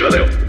Valeu!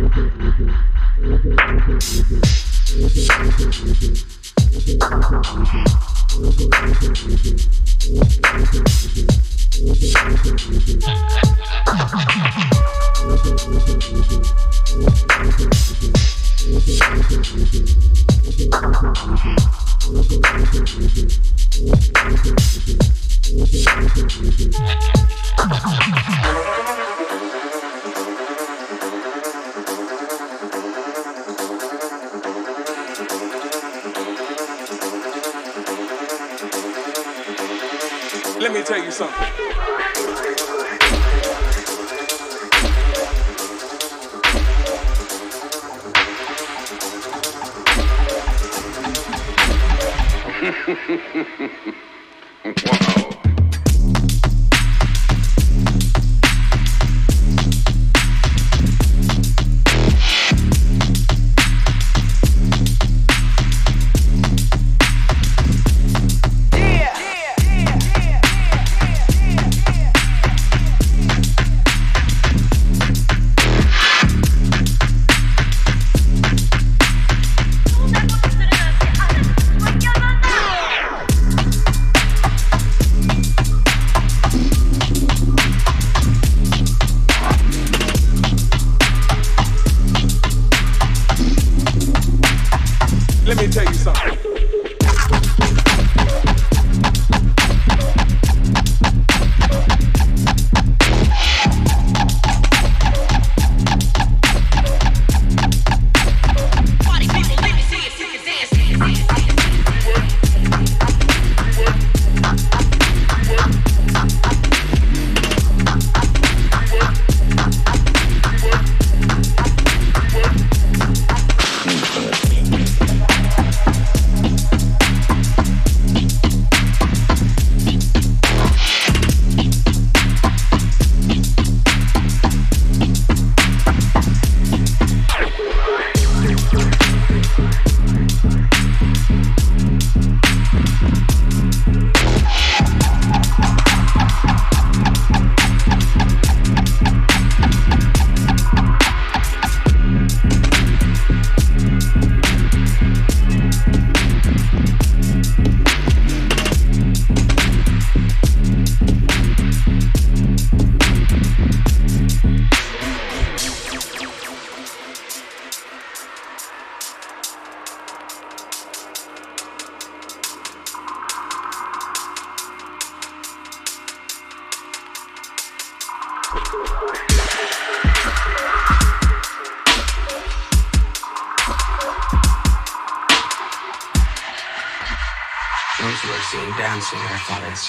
Thank you.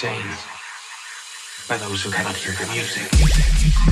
sane by those who cannot hear the music.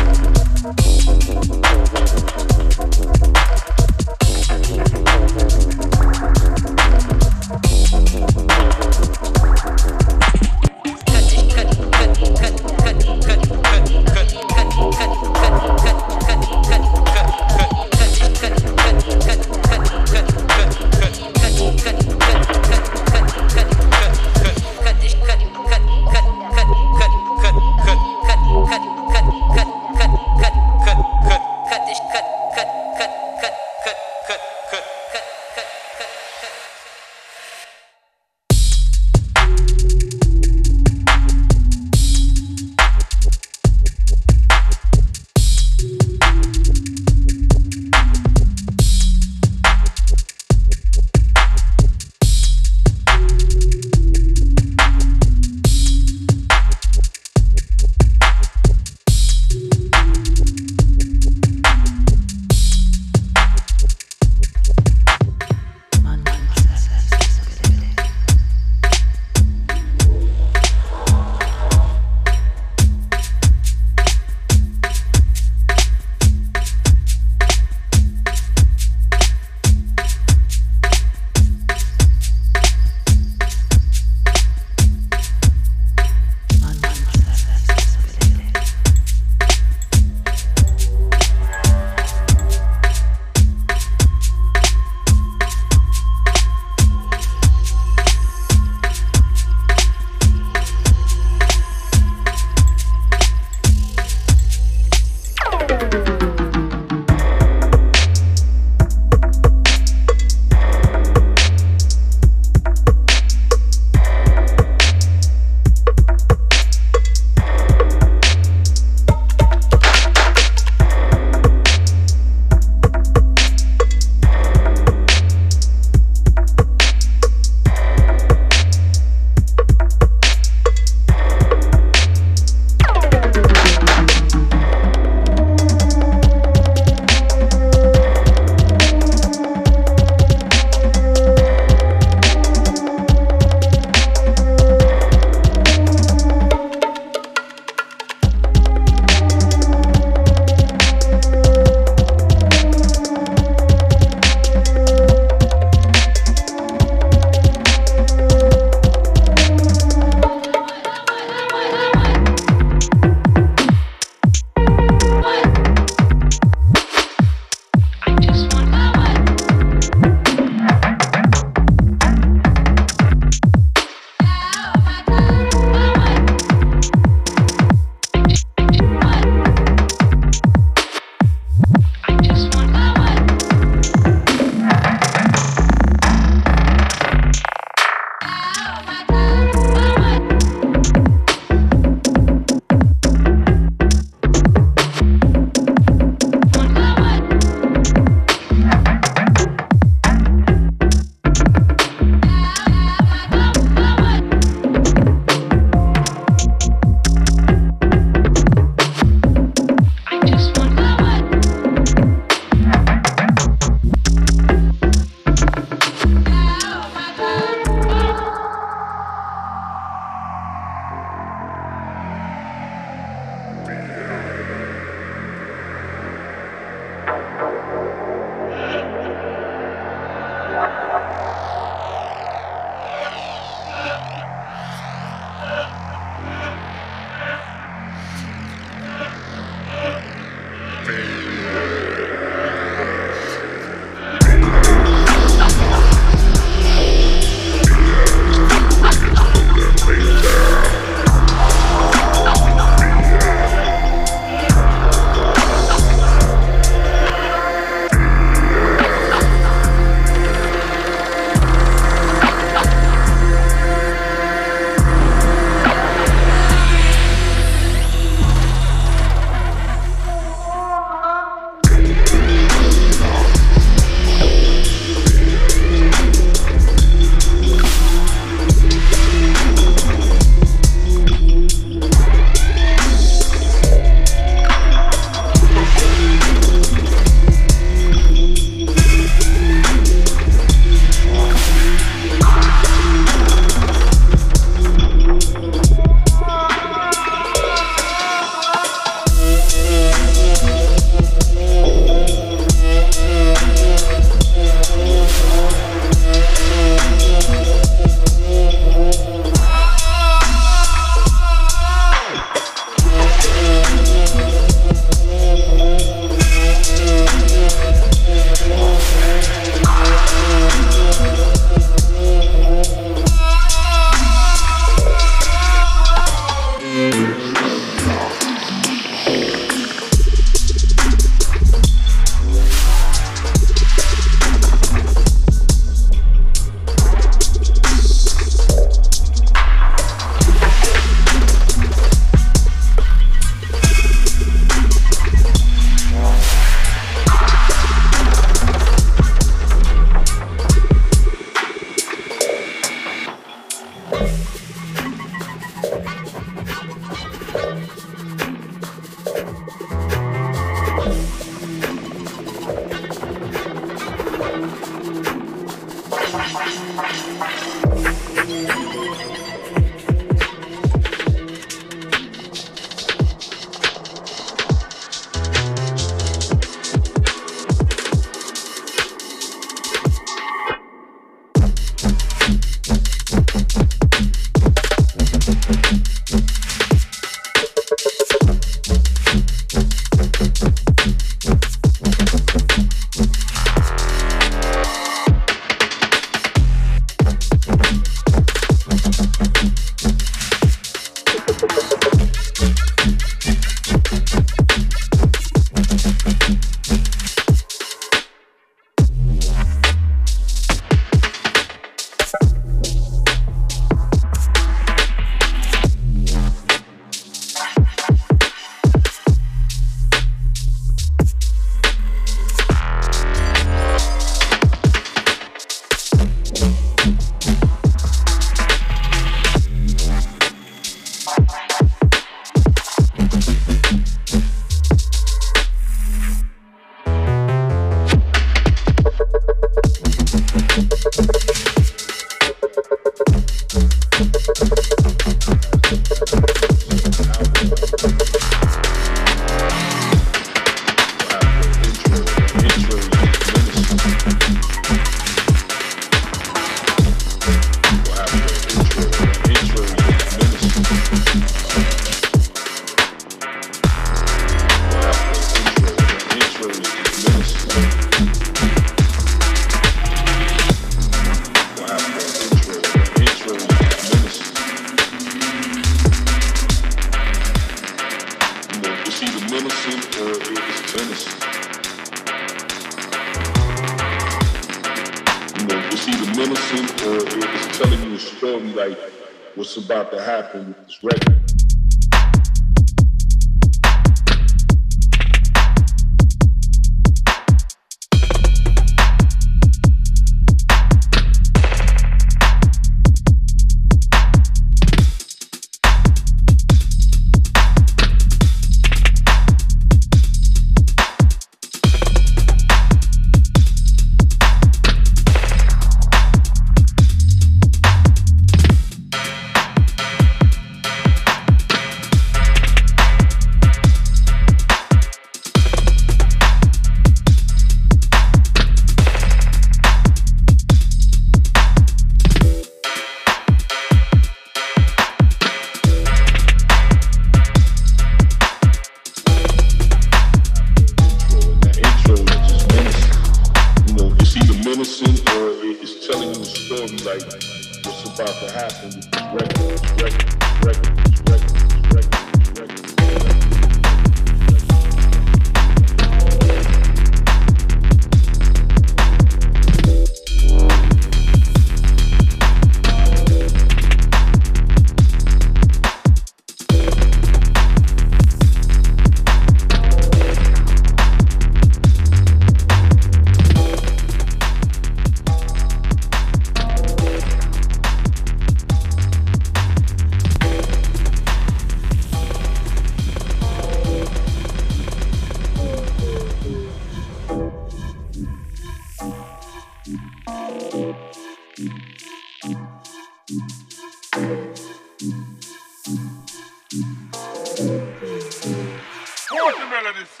Ready.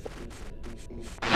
Isso, isso, isso.